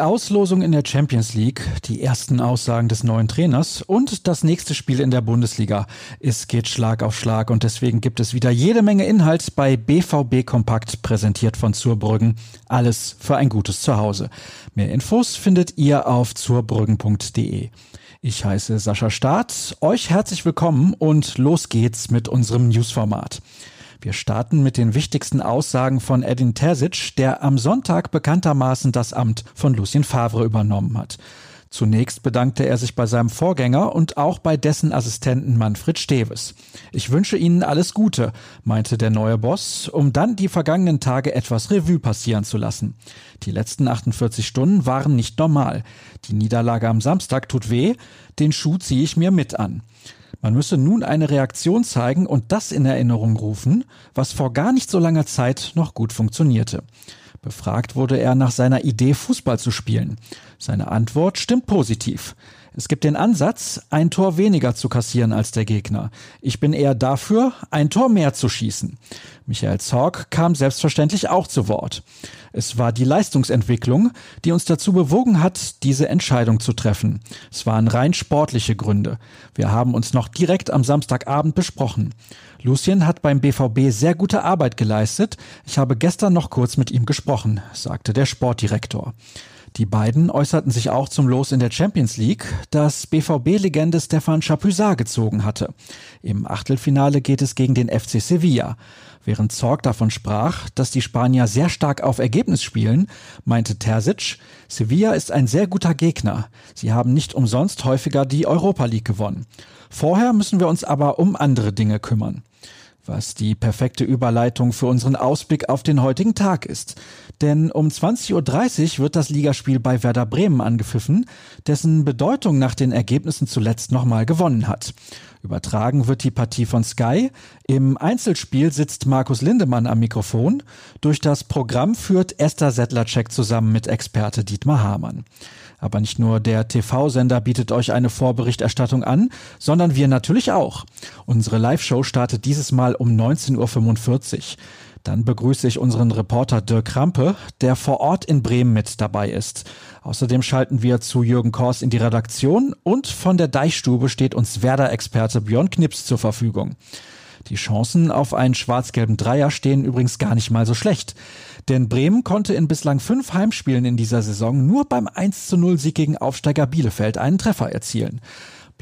Auslosung in der Champions League, die ersten Aussagen des neuen Trainers und das nächste Spiel in der Bundesliga. Es geht Schlag auf Schlag und deswegen gibt es wieder jede Menge Inhalt bei BVB Kompakt, präsentiert von Zurbrüggen. Alles für ein gutes Zuhause. Mehr Infos findet ihr auf zurbrüggen.de. Ich heiße Sascha Staat, euch herzlich willkommen und los geht's mit unserem Newsformat. Wir starten mit den wichtigsten Aussagen von Edin Terzic, der am Sonntag bekanntermaßen das Amt von Lucien Favre übernommen hat. Zunächst bedankte er sich bei seinem Vorgänger und auch bei dessen Assistenten Manfred Steves. Ich wünsche Ihnen alles Gute, meinte der neue Boss, um dann die vergangenen Tage etwas Revue passieren zu lassen. Die letzten 48 Stunden waren nicht normal. Die Niederlage am Samstag tut weh, den Schuh ziehe ich mir mit an. Man müsse nun eine Reaktion zeigen und das in Erinnerung rufen, was vor gar nicht so langer Zeit noch gut funktionierte. Befragt wurde er nach seiner Idee, Fußball zu spielen. Seine Antwort stimmt positiv. Es gibt den Ansatz, ein Tor weniger zu kassieren als der Gegner. Ich bin eher dafür, ein Tor mehr zu schießen. Michael Zorg kam selbstverständlich auch zu Wort. Es war die Leistungsentwicklung, die uns dazu bewogen hat, diese Entscheidung zu treffen. Es waren rein sportliche Gründe. Wir haben uns noch direkt am Samstagabend besprochen. Lucien hat beim BVB sehr gute Arbeit geleistet. Ich habe gestern noch kurz mit ihm gesprochen, sagte der Sportdirektor. Die beiden äußerten sich auch zum Los in der Champions League, das BVB-Legende Stefan Chapuisat gezogen hatte. Im Achtelfinale geht es gegen den FC Sevilla. Während Zorg davon sprach, dass die Spanier sehr stark auf Ergebnis spielen, meinte Terzic, Sevilla ist ein sehr guter Gegner. Sie haben nicht umsonst häufiger die Europa League gewonnen. Vorher müssen wir uns aber um andere Dinge kümmern was die perfekte Überleitung für unseren Ausblick auf den heutigen Tag ist. Denn um 20.30 Uhr wird das Ligaspiel bei Werder Bremen angepfiffen, dessen Bedeutung nach den Ergebnissen zuletzt nochmal gewonnen hat. Übertragen wird die Partie von Sky. Im Einzelspiel sitzt Markus Lindemann am Mikrofon. Durch das Programm führt Esther Settlercheck zusammen mit Experte Dietmar Hamann. Aber nicht nur der TV-Sender bietet euch eine Vorberichterstattung an, sondern wir natürlich auch. Unsere Live-Show startet dieses Mal um 19.45 Uhr. Dann begrüße ich unseren Reporter Dirk Krampe, der vor Ort in Bremen mit dabei ist. Außerdem schalten wir zu Jürgen Kors in die Redaktion und von der Deichstube steht uns Werder-Experte Björn Knips zur Verfügung. Die Chancen auf einen schwarz-gelben Dreier stehen übrigens gar nicht mal so schlecht. Denn Bremen konnte in bislang fünf Heimspielen in dieser Saison nur beim 1 zu 0 Sieg gegen Aufsteiger Bielefeld einen Treffer erzielen.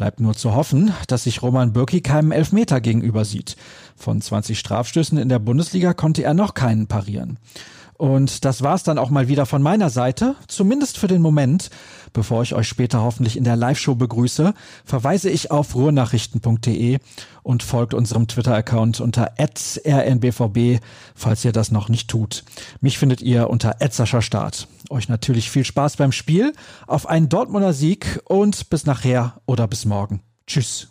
Bleibt nur zu hoffen, dass sich Roman Bürki keinem Elfmeter gegenüber sieht. Von 20 Strafstößen in der Bundesliga konnte er noch keinen parieren. Und das war's dann auch mal wieder von meiner Seite, zumindest für den Moment. Bevor ich euch später hoffentlich in der Live-Show begrüße, verweise ich auf ruhrnachrichten.de und folgt unserem Twitter-Account unter rnbvb, falls ihr das noch nicht tut. Mich findet ihr unter Start. Euch natürlich viel Spaß beim Spiel, auf einen Dortmunder Sieg und bis nachher oder bis morgen. Tschüss.